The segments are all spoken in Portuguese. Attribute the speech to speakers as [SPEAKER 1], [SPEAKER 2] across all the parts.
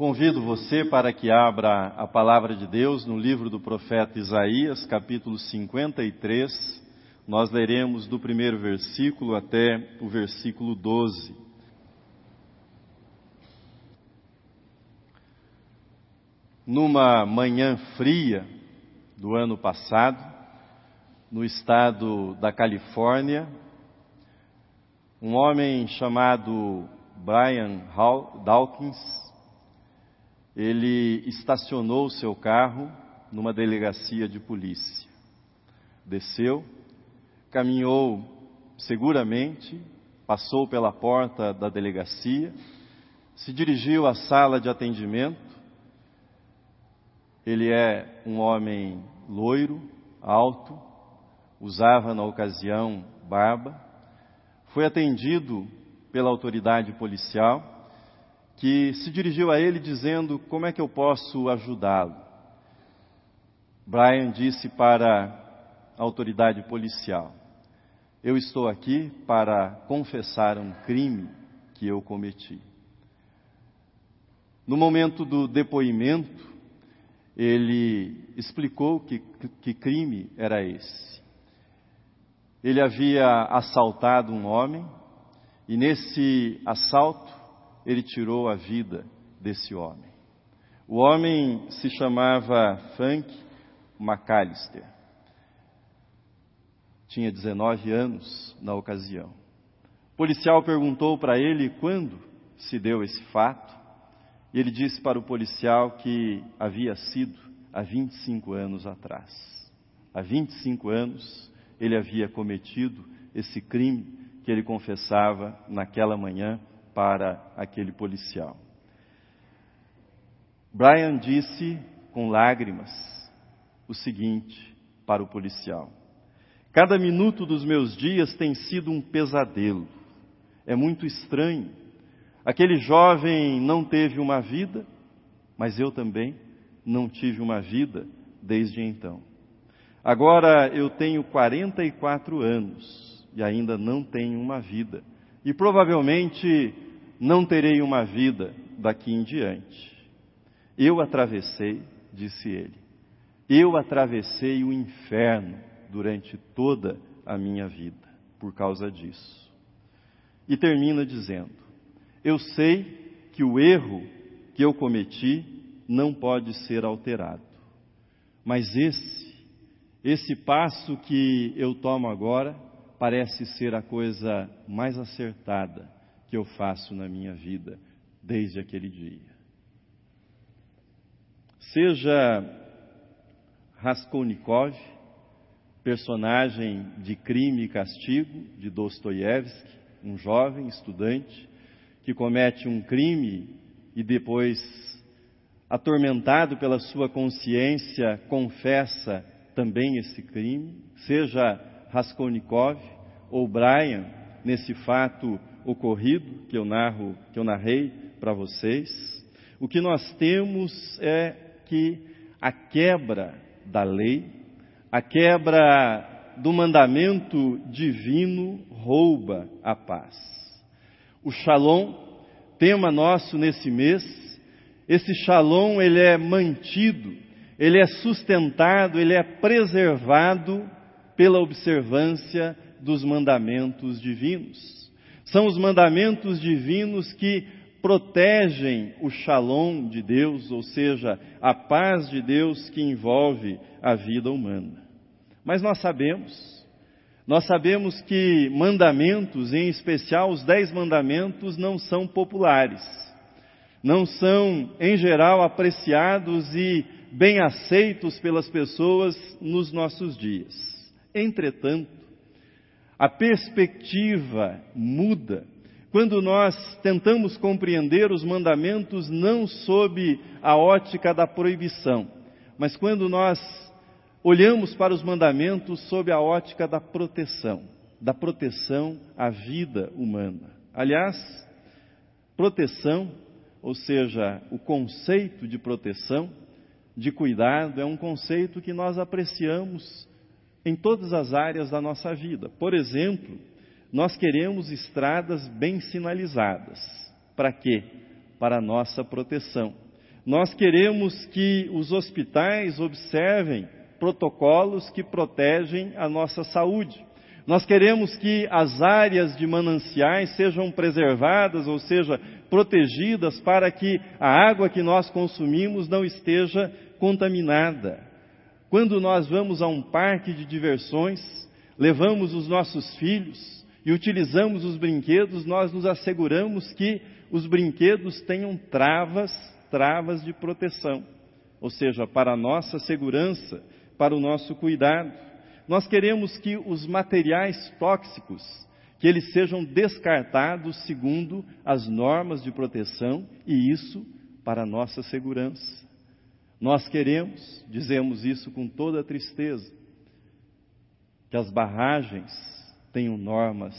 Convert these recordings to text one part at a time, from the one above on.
[SPEAKER 1] Convido você para que abra a palavra de Deus no livro do profeta Isaías, capítulo 53. Nós leremos do primeiro versículo até o versículo 12. Numa manhã fria do ano passado, no estado da Califórnia, um homem chamado Brian Dawkins ele estacionou seu carro numa delegacia de polícia. Desceu, caminhou seguramente, passou pela porta da delegacia, se dirigiu à sala de atendimento. Ele é um homem loiro, alto, usava na ocasião barba. Foi atendido pela autoridade policial que se dirigiu a ele dizendo: Como é que eu posso ajudá-lo? Brian disse para a autoridade policial: Eu estou aqui para confessar um crime que eu cometi. No momento do depoimento, ele explicou que, que crime era esse. Ele havia assaltado um homem e nesse assalto ele tirou a vida desse homem. O homem se chamava Frank McAllister. Tinha 19 anos na ocasião. O policial perguntou para ele quando se deu esse fato, e ele disse para o policial que havia sido há 25 anos atrás. Há 25 anos ele havia cometido esse crime que ele confessava naquela manhã para aquele policial. Brian disse com lágrimas o seguinte para o policial: Cada minuto dos meus dias tem sido um pesadelo. É muito estranho. Aquele jovem não teve uma vida, mas eu também não tive uma vida desde então. Agora eu tenho 44 anos e ainda não tenho uma vida e provavelmente não terei uma vida daqui em diante. Eu atravessei, disse ele, eu atravessei o inferno durante toda a minha vida por causa disso. E termina dizendo: Eu sei que o erro que eu cometi não pode ser alterado, mas esse, esse passo que eu tomo agora, parece ser a coisa mais acertada que eu faço na minha vida desde aquele dia. Seja Raskolnikov, personagem de Crime e Castigo de Dostoiévski, um jovem estudante que comete um crime e depois, atormentado pela sua consciência, confessa também esse crime, seja Raskolnikov ou Brian nesse fato ocorrido que eu narro, que eu narrei para vocês, o que nós temos é que a quebra da lei, a quebra do mandamento divino rouba a paz. O Shalom, tema nosso nesse mês, esse Shalom ele é mantido, ele é sustentado, ele é preservado pela observância dos mandamentos divinos. São os mandamentos divinos que protegem o shalom de Deus, ou seja, a paz de Deus que envolve a vida humana. Mas nós sabemos, nós sabemos que mandamentos, em especial os dez mandamentos, não são populares, não são, em geral, apreciados e bem aceitos pelas pessoas nos nossos dias. Entretanto, a perspectiva muda quando nós tentamos compreender os mandamentos não sob a ótica da proibição, mas quando nós olhamos para os mandamentos sob a ótica da proteção, da proteção à vida humana. Aliás, proteção, ou seja, o conceito de proteção, de cuidado, é um conceito que nós apreciamos em todas as áreas da nossa vida. Por exemplo, nós queremos estradas bem sinalizadas. Para quê? Para a nossa proteção. Nós queremos que os hospitais observem protocolos que protegem a nossa saúde. Nós queremos que as áreas de mananciais sejam preservadas, ou seja, protegidas para que a água que nós consumimos não esteja contaminada. Quando nós vamos a um parque de diversões, levamos os nossos filhos e utilizamos os brinquedos, nós nos asseguramos que os brinquedos tenham travas, travas de proteção, ou seja, para a nossa segurança, para o nosso cuidado. Nós queremos que os materiais tóxicos, que eles sejam descartados segundo as normas de proteção e isso para a nossa segurança. Nós queremos, dizemos isso com toda tristeza, que as barragens tenham normas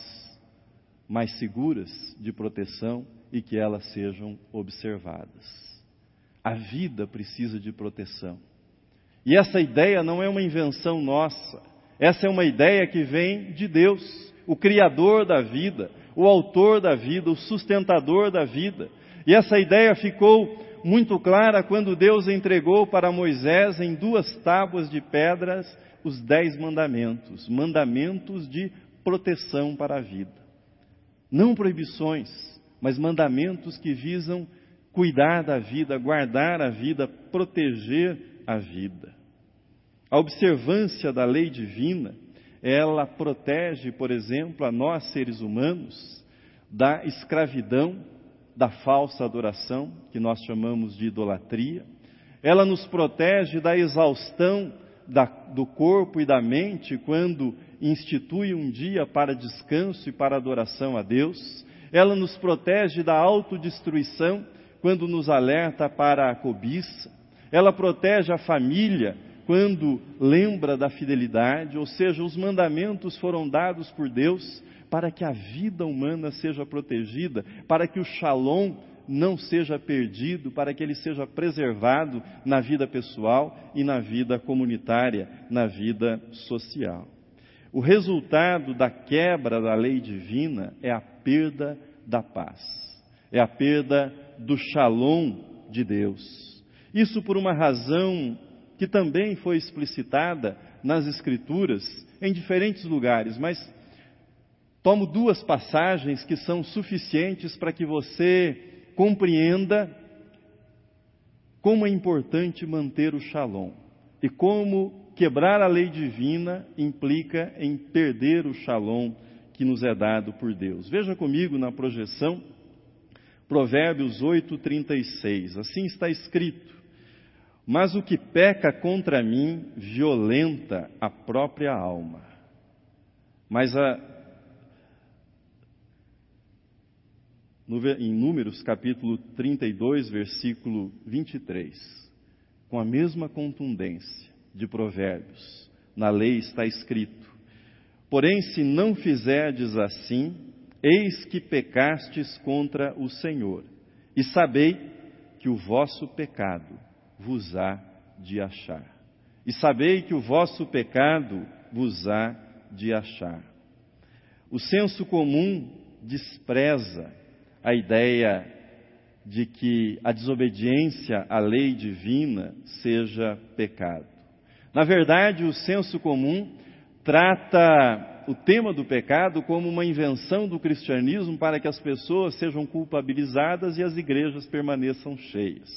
[SPEAKER 1] mais seguras de proteção e que elas sejam observadas. A vida precisa de proteção. E essa ideia não é uma invenção nossa, essa é uma ideia que vem de Deus, o Criador da vida, o Autor da vida, o sustentador da vida. E essa ideia ficou muito clara quando Deus entregou para Moisés em duas tábuas de pedras os dez mandamentos, mandamentos de proteção para a vida. Não proibições, mas mandamentos que visam cuidar da vida, guardar a vida, proteger a vida. A observância da lei divina, ela protege, por exemplo, a nós seres humanos da escravidão, da falsa adoração, que nós chamamos de idolatria. Ela nos protege da exaustão da, do corpo e da mente quando institui um dia para descanso e para adoração a Deus. Ela nos protege da autodestruição quando nos alerta para a cobiça. Ela protege a família quando lembra da fidelidade, ou seja, os mandamentos foram dados por Deus para que a vida humana seja protegida, para que o shalom não seja perdido, para que ele seja preservado na vida pessoal e na vida comunitária, na vida social. O resultado da quebra da lei divina é a perda da paz, é a perda do shalom de Deus. Isso por uma razão que também foi explicitada nas Escrituras em diferentes lugares, mas tomo duas passagens que são suficientes para que você compreenda como é importante manter o shalom e como quebrar a lei divina implica em perder o shalom que nos é dado por Deus. Veja comigo na projeção, Provérbios 8, 36. Assim está escrito: Mas o que peca contra mim violenta a própria alma. Mas a, em Números capítulo 32, versículo 23, com a mesma contundência, de Provérbios. Na lei está escrito: Porém, se não fizerdes assim, eis que pecastes contra o Senhor, e sabei que o vosso pecado vos há de achar. E sabei que o vosso pecado vos há de achar. O senso comum despreza a ideia de que a desobediência à lei divina seja pecado. Na verdade, o senso comum trata o tema do pecado como uma invenção do cristianismo para que as pessoas sejam culpabilizadas e as igrejas permaneçam cheias.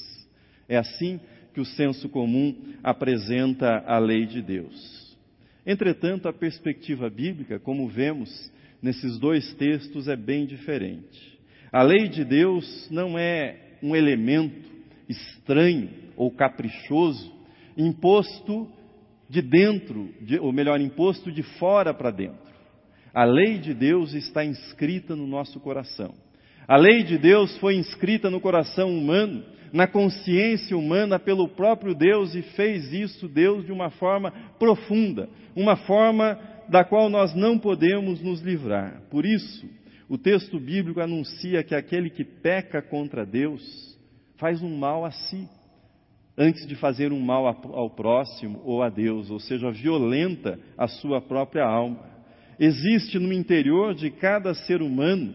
[SPEAKER 1] É assim que o senso comum apresenta a lei de Deus. Entretanto, a perspectiva bíblica, como vemos nesses dois textos, é bem diferente. A lei de Deus não é um elemento estranho ou caprichoso imposto de dentro, de, ou melhor, imposto de fora para dentro. A lei de Deus está inscrita no nosso coração. A lei de Deus foi inscrita no coração humano, na consciência humana pelo próprio Deus e fez isso Deus de uma forma profunda, uma forma da qual nós não podemos nos livrar. Por isso, o texto bíblico anuncia que aquele que peca contra Deus faz um mal a si antes de fazer um mal ao próximo ou a Deus, ou seja, violenta a sua própria alma. Existe no interior de cada ser humano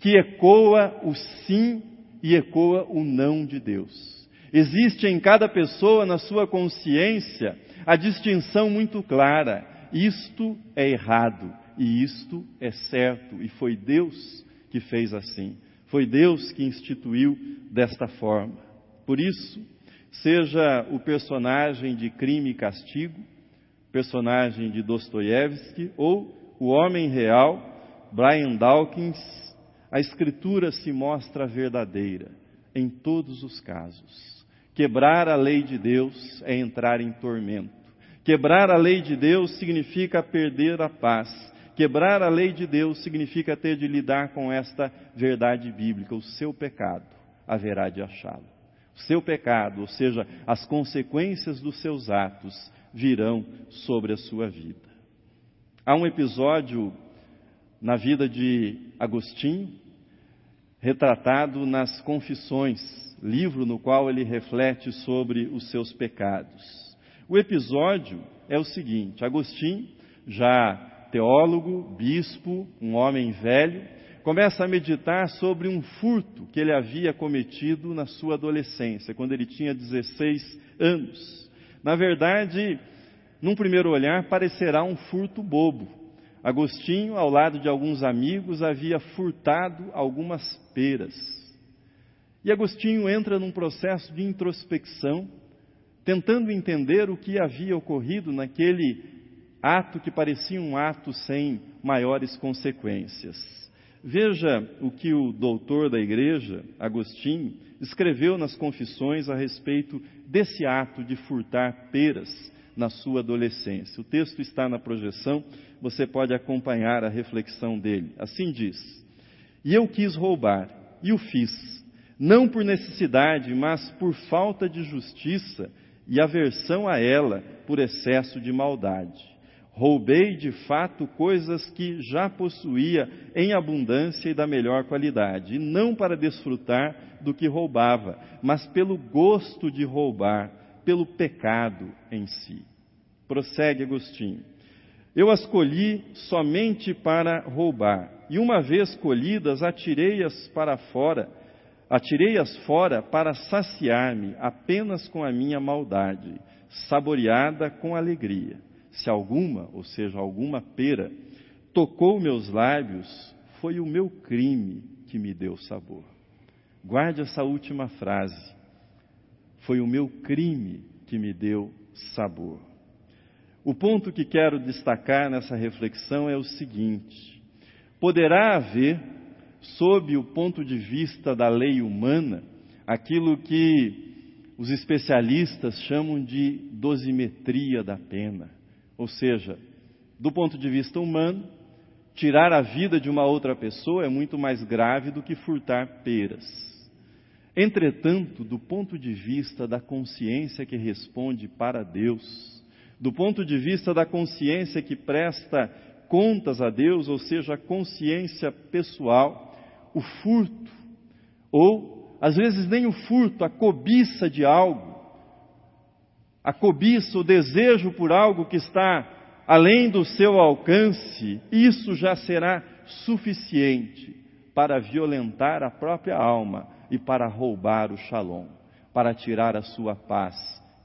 [SPEAKER 1] que ecoa o sim e ecoa o não de Deus. Existe em cada pessoa, na sua consciência, a distinção muito clara: isto é errado e isto é certo, e foi Deus que fez assim. Foi Deus que instituiu desta forma. Por isso, seja o personagem de Crime e Castigo, personagem de Dostoiévski, ou o homem real, Brian Dawkins, a Escritura se mostra verdadeira em todos os casos. Quebrar a lei de Deus é entrar em tormento. Quebrar a lei de Deus significa perder a paz. Quebrar a lei de Deus significa ter de lidar com esta verdade bíblica. O seu pecado haverá de achá-lo. O seu pecado, ou seja, as consequências dos seus atos, virão sobre a sua vida. Há um episódio na vida de Agostinho, retratado nas Confissões, livro no qual ele reflete sobre os seus pecados. O episódio é o seguinte: Agostinho, já teólogo, bispo, um homem velho, começa a meditar sobre um furto que ele havia cometido na sua adolescência, quando ele tinha 16 anos. Na verdade, num primeiro olhar, parecerá um furto bobo, Agostinho, ao lado de alguns amigos, havia furtado algumas peras. E Agostinho entra num processo de introspecção, tentando entender o que havia ocorrido naquele ato que parecia um ato sem maiores consequências. Veja o que o doutor da igreja, Agostinho, escreveu nas confissões a respeito desse ato de furtar peras na sua adolescência. O texto está na projeção, você pode acompanhar a reflexão dele. Assim diz: E eu quis roubar, e o fiz, não por necessidade, mas por falta de justiça e aversão a ela por excesso de maldade. Roubei de fato coisas que já possuía em abundância e da melhor qualidade, e não para desfrutar do que roubava, mas pelo gosto de roubar, pelo pecado em si. Prossegue Agostinho. Eu as colhi somente para roubar, e uma vez colhidas, atirei-as para fora, atirei-as fora para saciar-me apenas com a minha maldade, saboreada com alegria. Se alguma, ou seja, alguma pera, tocou meus lábios, foi o meu crime que me deu sabor. Guarde essa última frase. Foi o meu crime que me deu sabor. O ponto que quero destacar nessa reflexão é o seguinte: poderá haver, sob o ponto de vista da lei humana, aquilo que os especialistas chamam de dosimetria da pena. Ou seja, do ponto de vista humano, tirar a vida de uma outra pessoa é muito mais grave do que furtar peras. Entretanto, do ponto de vista da consciência que responde para Deus, do ponto de vista da consciência que presta contas a Deus, ou seja, a consciência pessoal, o furto, ou às vezes nem o furto, a cobiça de algo, a cobiça, o desejo por algo que está além do seu alcance, isso já será suficiente para violentar a própria alma e para roubar o shalom, para tirar a sua paz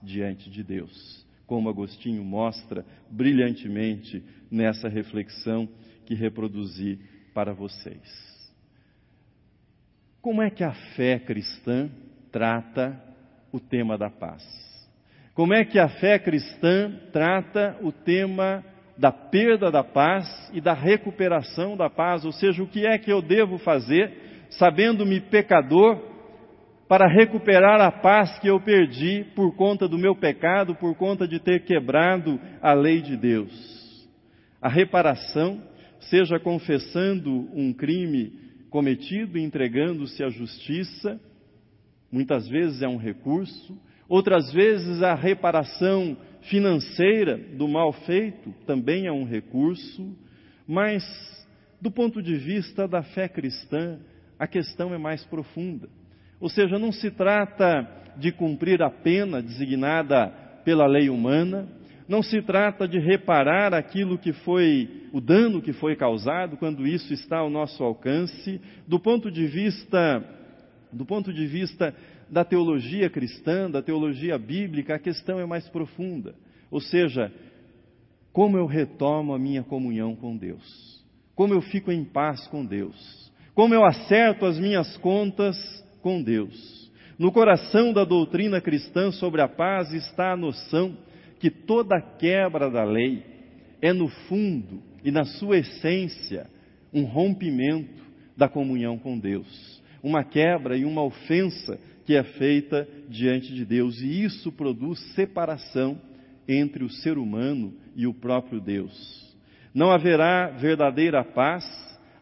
[SPEAKER 1] diante de Deus, como Agostinho mostra brilhantemente nessa reflexão que reproduzi para vocês. Como é que a fé cristã trata o tema da paz? Como é que a fé cristã trata o tema da perda da paz e da recuperação da paz? Ou seja, o que é que eu devo fazer sabendo-me pecador, para recuperar a paz que eu perdi por conta do meu pecado, por conta de ter quebrado a lei de Deus. A reparação, seja confessando um crime cometido entregando-se à justiça, muitas vezes é um recurso, outras vezes a reparação financeira do mal feito também é um recurso, mas do ponto de vista da fé cristã, a questão é mais profunda. Ou seja, não se trata de cumprir a pena designada pela lei humana, não se trata de reparar aquilo que foi, o dano que foi causado, quando isso está ao nosso alcance, do ponto de vista, do ponto de vista da teologia cristã, da teologia bíblica, a questão é mais profunda. Ou seja, como eu retomo a minha comunhão com Deus? Como eu fico em paz com Deus? Como eu acerto as minhas contas com Deus? No coração da doutrina cristã sobre a paz está a noção que toda quebra da lei é, no fundo e na sua essência, um rompimento da comunhão com Deus. Uma quebra e uma ofensa que é feita diante de Deus. E isso produz separação entre o ser humano e o próprio Deus. Não haverá verdadeira paz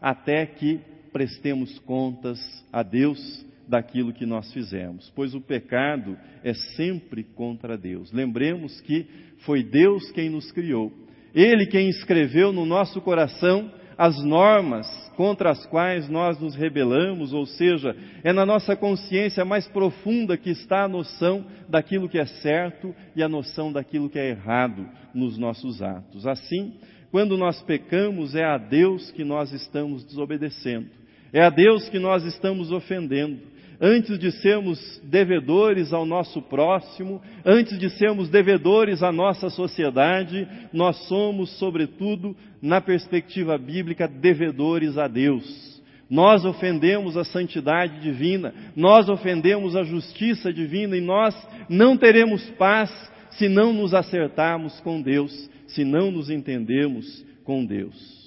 [SPEAKER 1] até que prestemos contas a Deus daquilo que nós fizemos, pois o pecado é sempre contra Deus. Lembremos que foi Deus quem nos criou, Ele quem escreveu no nosso coração as normas contra as quais nós nos rebelamos, ou seja, é na nossa consciência mais profunda que está a noção daquilo que é certo e a noção daquilo que é errado nos nossos atos. Assim, quando nós pecamos, é a Deus que nós estamos desobedecendo, é a Deus que nós estamos ofendendo antes de sermos devedores ao nosso próximo, antes de sermos devedores à nossa sociedade, nós somos, sobretudo, na perspectiva bíblica, devedores a Deus. Nós ofendemos a santidade divina, nós ofendemos a justiça divina e nós não teremos paz se não nos acertarmos com Deus, se não nos entendermos com Deus.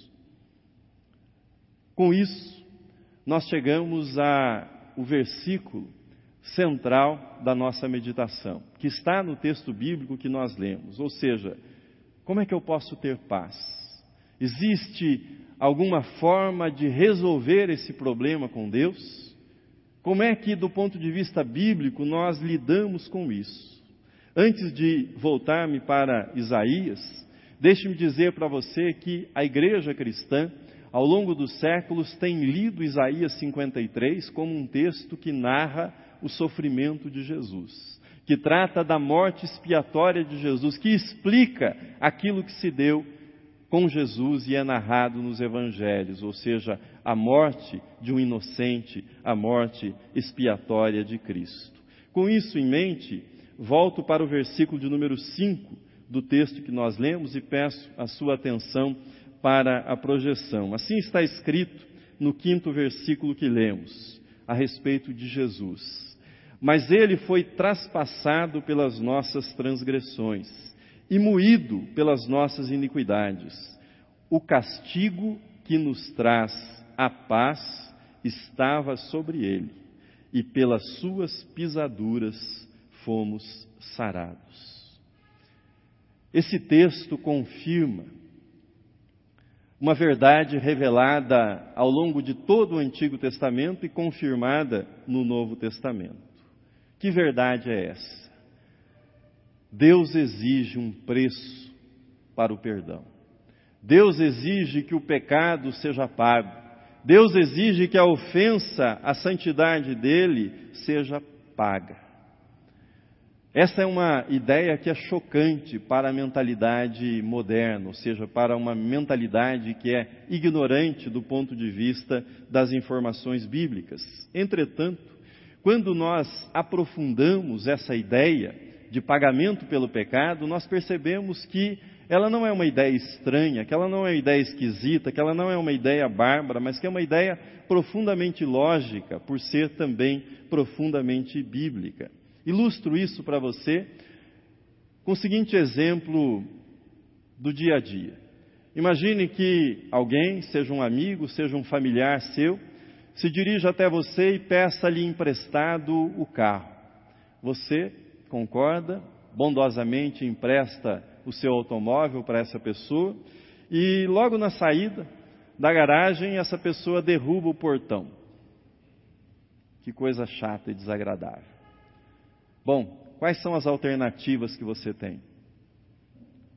[SPEAKER 1] Com isso, nós chegamos a o versículo central da nossa meditação, que está no texto bíblico que nós lemos. Ou seja, como é que eu posso ter paz? Existe alguma forma de resolver esse problema com Deus? Como é que, do ponto de vista bíblico, nós lidamos com isso? Antes de voltar-me para Isaías, deixe-me dizer para você que a igreja cristã ao longo dos séculos, tem lido Isaías 53 como um texto que narra o sofrimento de Jesus, que trata da morte expiatória de Jesus, que explica aquilo que se deu com Jesus e é narrado nos evangelhos, ou seja, a morte de um inocente, a morte expiatória de Cristo. Com isso em mente, volto para o versículo de número 5 do texto que nós lemos e peço a sua atenção para a projeção. Assim está escrito no quinto versículo que lemos, a respeito de Jesus. Mas ele foi traspassado pelas nossas transgressões e moído pelas nossas iniquidades. O castigo que nos traz a paz estava sobre ele, e pelas suas pisaduras fomos sarados. Esse texto confirma uma verdade revelada ao longo de todo o Antigo Testamento e confirmada no Novo Testamento. Que verdade é essa? Deus exige um preço para o perdão. Deus exige que o pecado seja pago. Deus exige que a ofensa à santidade dele seja paga. Essa é uma ideia que é chocante para a mentalidade moderna, ou seja, para uma mentalidade que é ignorante do ponto de vista das informações bíblicas. Entretanto, quando nós aprofundamos essa ideia de pagamento pelo pecado, nós percebemos que ela não é uma ideia estranha, que ela não é uma ideia esquisita, que ela não é uma ideia bárbara, mas que é uma ideia profundamente lógica, por ser também profundamente bíblica. Ilustro isso para você com o seguinte exemplo do dia a dia. Imagine que alguém, seja um amigo, seja um familiar seu, se dirija até você e peça-lhe emprestado o carro. Você concorda, bondosamente empresta o seu automóvel para essa pessoa e logo na saída da garagem essa pessoa derruba o portão. Que coisa chata e desagradável. Bom, quais são as alternativas que você tem?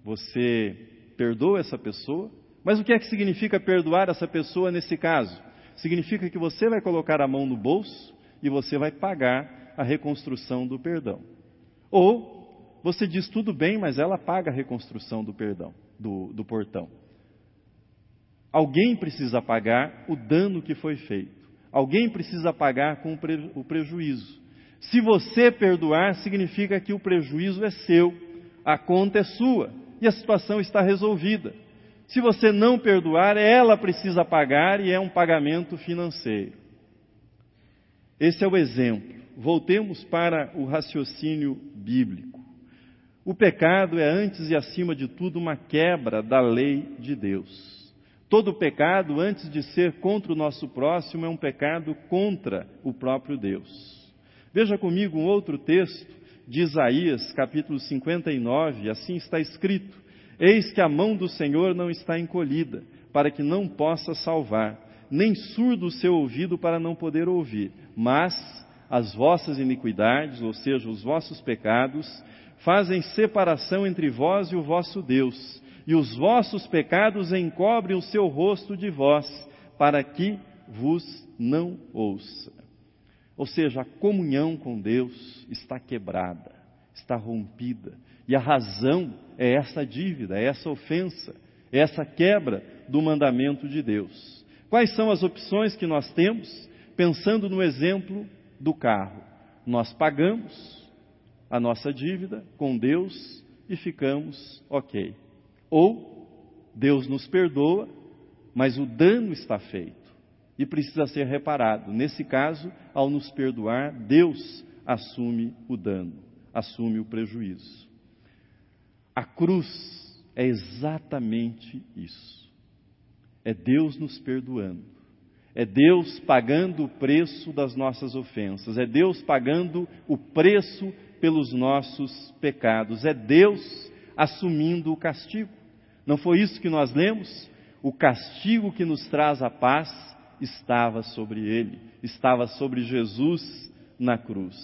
[SPEAKER 1] Você perdoa essa pessoa? Mas o que é que significa perdoar essa pessoa nesse caso? Significa que você vai colocar a mão no bolso e você vai pagar a reconstrução do perdão. Ou você diz tudo bem, mas ela paga a reconstrução do perdão, do, do portão. Alguém precisa pagar o dano que foi feito. Alguém precisa pagar com o prejuízo. Se você perdoar, significa que o prejuízo é seu, a conta é sua e a situação está resolvida. Se você não perdoar, ela precisa pagar e é um pagamento financeiro. Esse é o exemplo. Voltemos para o raciocínio bíblico. O pecado é, antes e acima de tudo, uma quebra da lei de Deus. Todo pecado, antes de ser contra o nosso próximo, é um pecado contra o próprio Deus. Veja comigo um outro texto de Isaías, capítulo 59, assim está escrito: Eis que a mão do Senhor não está encolhida, para que não possa salvar, nem surdo o seu ouvido para não poder ouvir, mas as vossas iniquidades, ou seja, os vossos pecados, fazem separação entre vós e o vosso Deus, e os vossos pecados encobrem o seu rosto de vós, para que vos não ouça. Ou seja, a comunhão com Deus está quebrada, está rompida. E a razão é essa dívida, é essa ofensa, é essa quebra do mandamento de Deus. Quais são as opções que nós temos? Pensando no exemplo do carro. Nós pagamos a nossa dívida com Deus e ficamos ok. Ou Deus nos perdoa, mas o dano está feito e precisa ser reparado. Nesse caso, ao nos perdoar, Deus assume o dano, assume o prejuízo. A cruz é exatamente isso. É Deus nos perdoando. É Deus pagando o preço das nossas ofensas. É Deus pagando o preço pelos nossos pecados. É Deus assumindo o castigo. Não foi isso que nós lemos? O castigo que nos traz a paz estava sobre ele, estava sobre Jesus na cruz.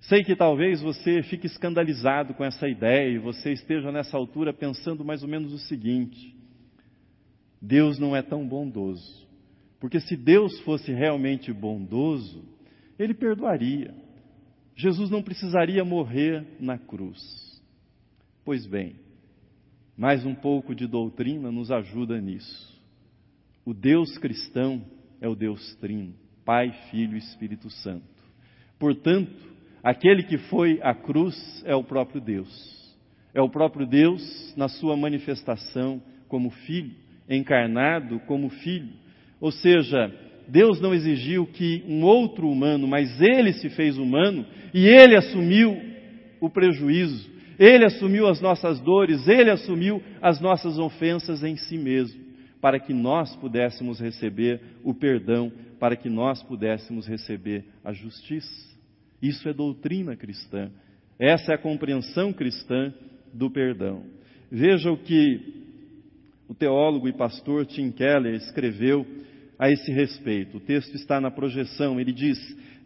[SPEAKER 1] Sei que talvez você fique escandalizado com essa ideia e você esteja nessa altura pensando mais ou menos o seguinte: Deus não é tão bondoso. Porque se Deus fosse realmente bondoso, ele perdoaria. Jesus não precisaria morrer na cruz. Pois bem, mais um pouco de doutrina nos ajuda nisso. O Deus cristão é o Deus Trino, Pai, Filho e Espírito Santo. Portanto, aquele que foi à cruz é o próprio Deus. É o próprio Deus na sua manifestação como filho, encarnado como filho. Ou seja, Deus não exigiu que um outro humano, mas ele se fez humano e ele assumiu o prejuízo, ele assumiu as nossas dores, ele assumiu as nossas ofensas em si mesmo, para que nós pudéssemos receber o perdão, para que nós pudéssemos receber a justiça. Isso é doutrina cristã. Essa é a compreensão cristã do perdão. Veja o que o teólogo e pastor Tim Keller escreveu a esse respeito. O texto está na projeção. Ele diz: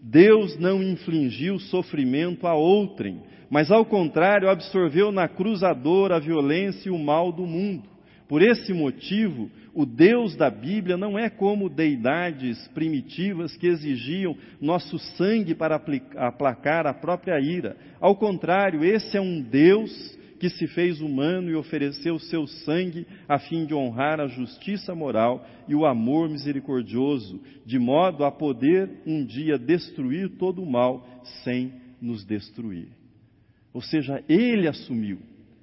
[SPEAKER 1] Deus não infligiu sofrimento a outrem, mas ao contrário absorveu na cruz a dor, a violência e o mal do mundo. Por esse motivo, o Deus da Bíblia não é como deidades primitivas que exigiam nosso sangue para aplacar a própria ira. Ao contrário, esse é um Deus que se fez humano e ofereceu seu sangue a fim de honrar a justiça moral e o amor misericordioso, de modo a poder um dia destruir todo o mal sem nos destruir. Ou seja, ele assumiu,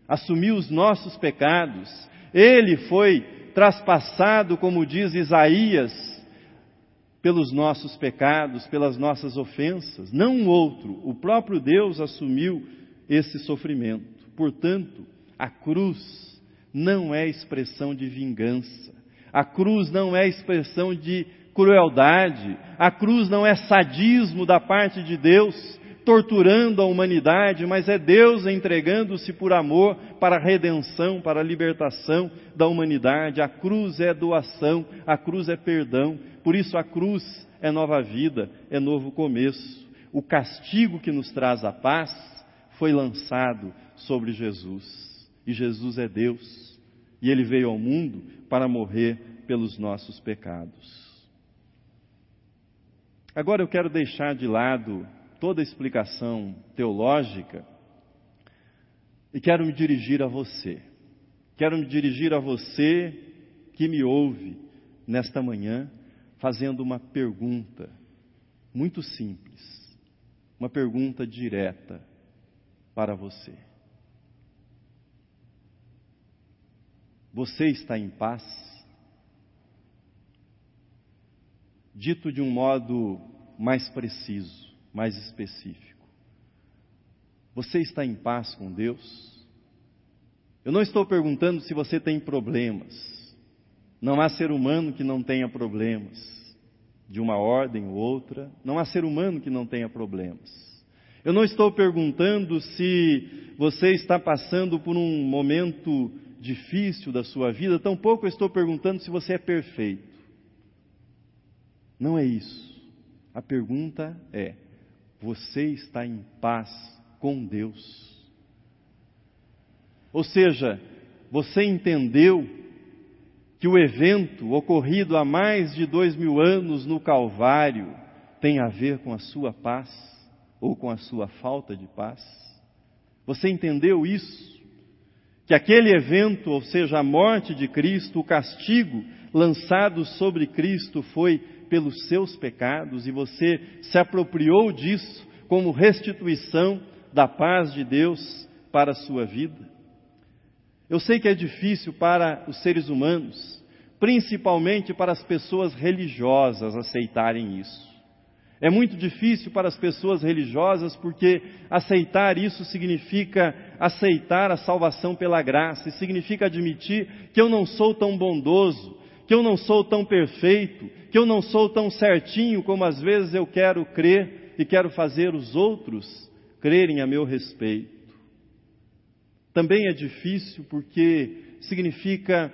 [SPEAKER 1] assumiu os nossos pecados, ele foi traspassado, como diz Isaías, pelos nossos pecados, pelas nossas ofensas, não um outro, o próprio Deus assumiu esse sofrimento. Portanto, a cruz não é expressão de vingança, a cruz não é expressão de crueldade, a cruz não é sadismo da parte de Deus torturando a humanidade, mas é Deus entregando-se por amor para a redenção, para a libertação da humanidade. A cruz é doação, a cruz é perdão, por isso a cruz é nova vida, é novo começo. O castigo que nos traz a paz foi lançado sobre Jesus. E Jesus é Deus. E ele veio ao mundo para morrer pelos nossos pecados. Agora eu quero deixar de lado toda explicação teológica e quero me dirigir a você. Quero me dirigir a você que me ouve nesta manhã, fazendo uma pergunta muito simples. uma pergunta direta para você. Você está em paz? Dito de um modo mais preciso, mais específico. Você está em paz com Deus? Eu não estou perguntando se você tem problemas. Não há ser humano que não tenha problemas, de uma ordem ou outra. Não há ser humano que não tenha problemas. Eu não estou perguntando se você está passando por um momento difícil da sua vida, tampouco estou perguntando se você é perfeito. Não é isso. A pergunta é: você está em paz com Deus? Ou seja, você entendeu que o evento ocorrido há mais de dois mil anos no Calvário tem a ver com a sua paz ou com a sua falta de paz? Você entendeu isso? Que aquele evento, ou seja, a morte de Cristo, o castigo lançado sobre Cristo foi pelos seus pecados e você se apropriou disso como restituição da paz de Deus para a sua vida? Eu sei que é difícil para os seres humanos, principalmente para as pessoas religiosas, aceitarem isso. É muito difícil para as pessoas religiosas porque aceitar isso significa aceitar a salvação pela graça, e significa admitir que eu não sou tão bondoso, que eu não sou tão perfeito, que eu não sou tão certinho como às vezes eu quero crer e quero fazer os outros crerem a meu respeito. Também é difícil porque significa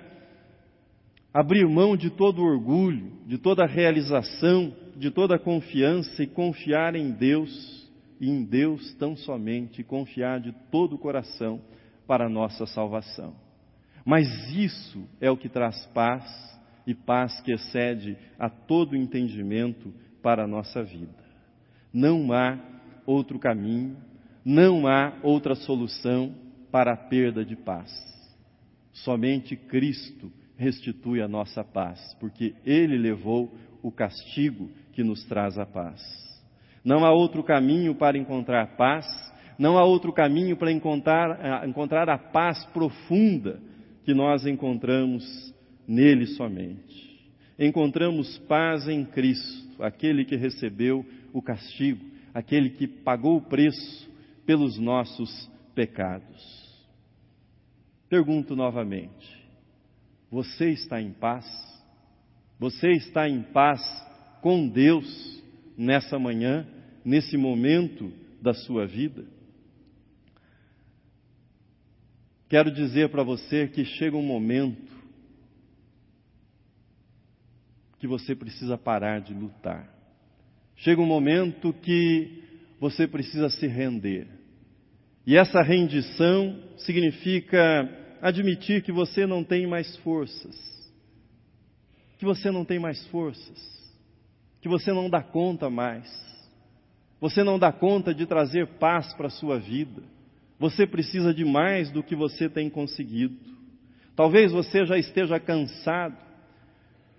[SPEAKER 1] abrir mão de todo orgulho, de toda realização, de toda confiança e confiar em Deus e em Deus tão somente, confiar de todo o coração para a nossa salvação. Mas isso é o que traz paz e paz que excede a todo entendimento para a nossa vida. Não há outro caminho, não há outra solução para a perda de paz. Somente Cristo restitui a nossa paz, porque Ele levou o castigo que nos traz a paz. Não há outro caminho para encontrar paz, não há outro caminho para encontrar, encontrar a paz profunda que nós encontramos nele somente. Encontramos paz em Cristo, aquele que recebeu o castigo, aquele que pagou o preço pelos nossos pecados. Pergunto novamente: você está em paz? Você está em paz com Deus nessa manhã, nesse momento da sua vida? Quero dizer para você que chega um momento que você precisa parar de lutar. Chega um momento que você precisa se render. E essa rendição significa admitir que você não tem mais forças, que você não tem mais forças, que você não dá conta mais, você não dá conta de trazer paz para a sua vida, você precisa de mais do que você tem conseguido. Talvez você já esteja cansado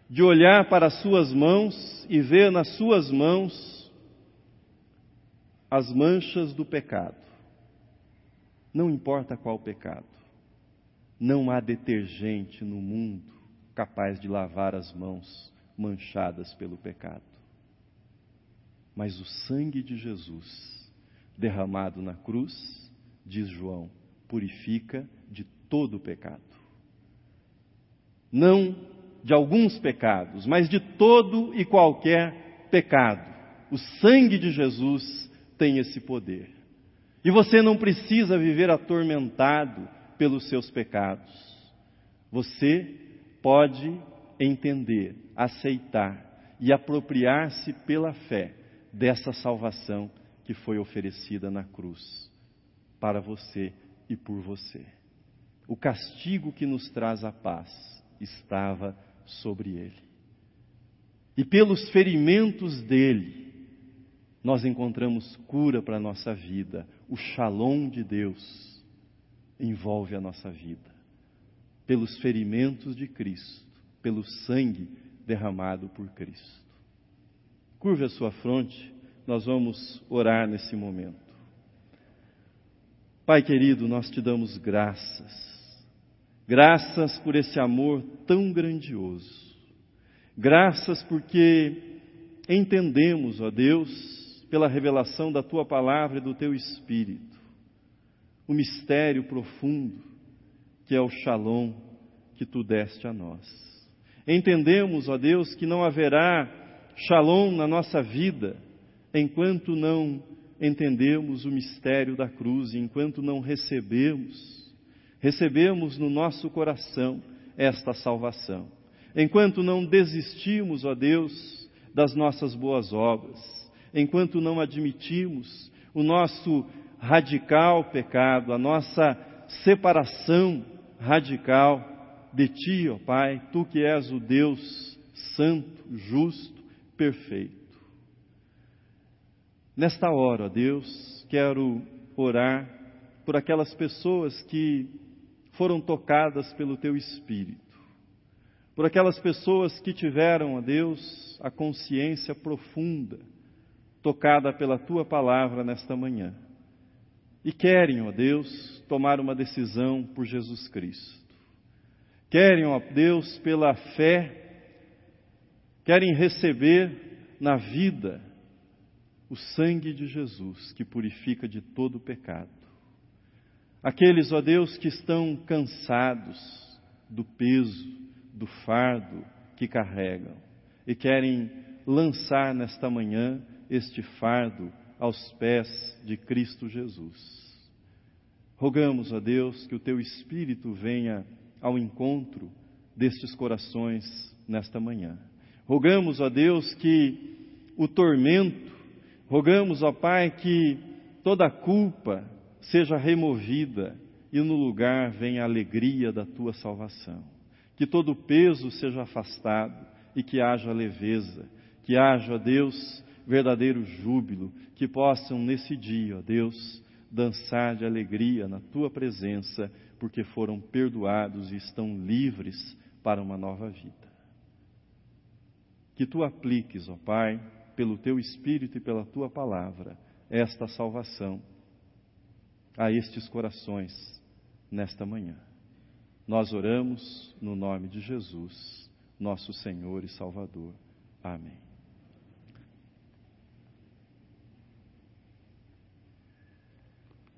[SPEAKER 1] de olhar para as suas mãos e ver nas suas mãos as manchas do pecado. Não importa qual pecado. Não há detergente no mundo capaz de lavar as mãos manchadas pelo pecado. Mas o sangue de Jesus, derramado na cruz, diz João, purifica de todo o pecado. Não de alguns pecados, mas de todo e qualquer pecado. O sangue de Jesus tem esse poder. E você não precisa viver atormentado pelos seus pecados. Você pode entender, aceitar e apropriar-se pela fé dessa salvação que foi oferecida na cruz para você e por você. O castigo que nos traz a paz estava sobre ele. E pelos ferimentos dele, nós encontramos cura para a nossa vida, o shalom de Deus envolve a nossa vida. Pelos ferimentos de Cristo, pelo sangue derramado por Cristo. Curve a sua fronte, nós vamos orar nesse momento. Pai querido, nós te damos graças. Graças por esse amor tão grandioso. Graças porque entendemos, ó Deus, pela revelação da tua palavra e do teu espírito, o mistério profundo que é o Shalom que tu deste a nós. Entendemos, ó Deus, que não haverá Shalom na nossa vida enquanto não entendemos o mistério da cruz, enquanto não recebemos, recebemos no nosso coração esta salvação. Enquanto não desistimos, ó Deus, das nossas boas obras, enquanto não admitimos o nosso radical pecado, a nossa separação radical de Ti, ó Pai, Tu que és o Deus santo, justo, perfeito. Nesta hora, ó Deus, quero orar por aquelas pessoas que foram tocadas pelo Teu Espírito, por aquelas pessoas que tiveram, ó Deus, a consciência profunda, tocada pela Tua palavra nesta manhã, e querem, ó Deus, tomar uma decisão por Jesus Cristo. Querem, ó Deus, pela fé, querem receber na vida o sangue de Jesus que purifica de todo pecado. Aqueles, ó Deus, que estão cansados do peso, do fardo que carregam e querem lançar nesta manhã este fardo aos pés de Cristo Jesus. Rogamos a Deus que o teu Espírito venha ao encontro destes corações nesta manhã. Rogamos a Deus que o tormento Rogamos, ó Pai, que toda culpa seja removida e no lugar venha a alegria da tua salvação. Que todo peso seja afastado e que haja leveza, que haja, Deus, verdadeiro júbilo, que possam nesse dia, ó Deus, dançar de alegria na tua presença, porque foram perdoados e estão livres para uma nova vida. Que tu apliques, ó Pai, pelo teu Espírito e pela tua palavra, esta salvação a estes corações nesta manhã. Nós oramos no nome de Jesus, nosso Senhor e Salvador. Amém.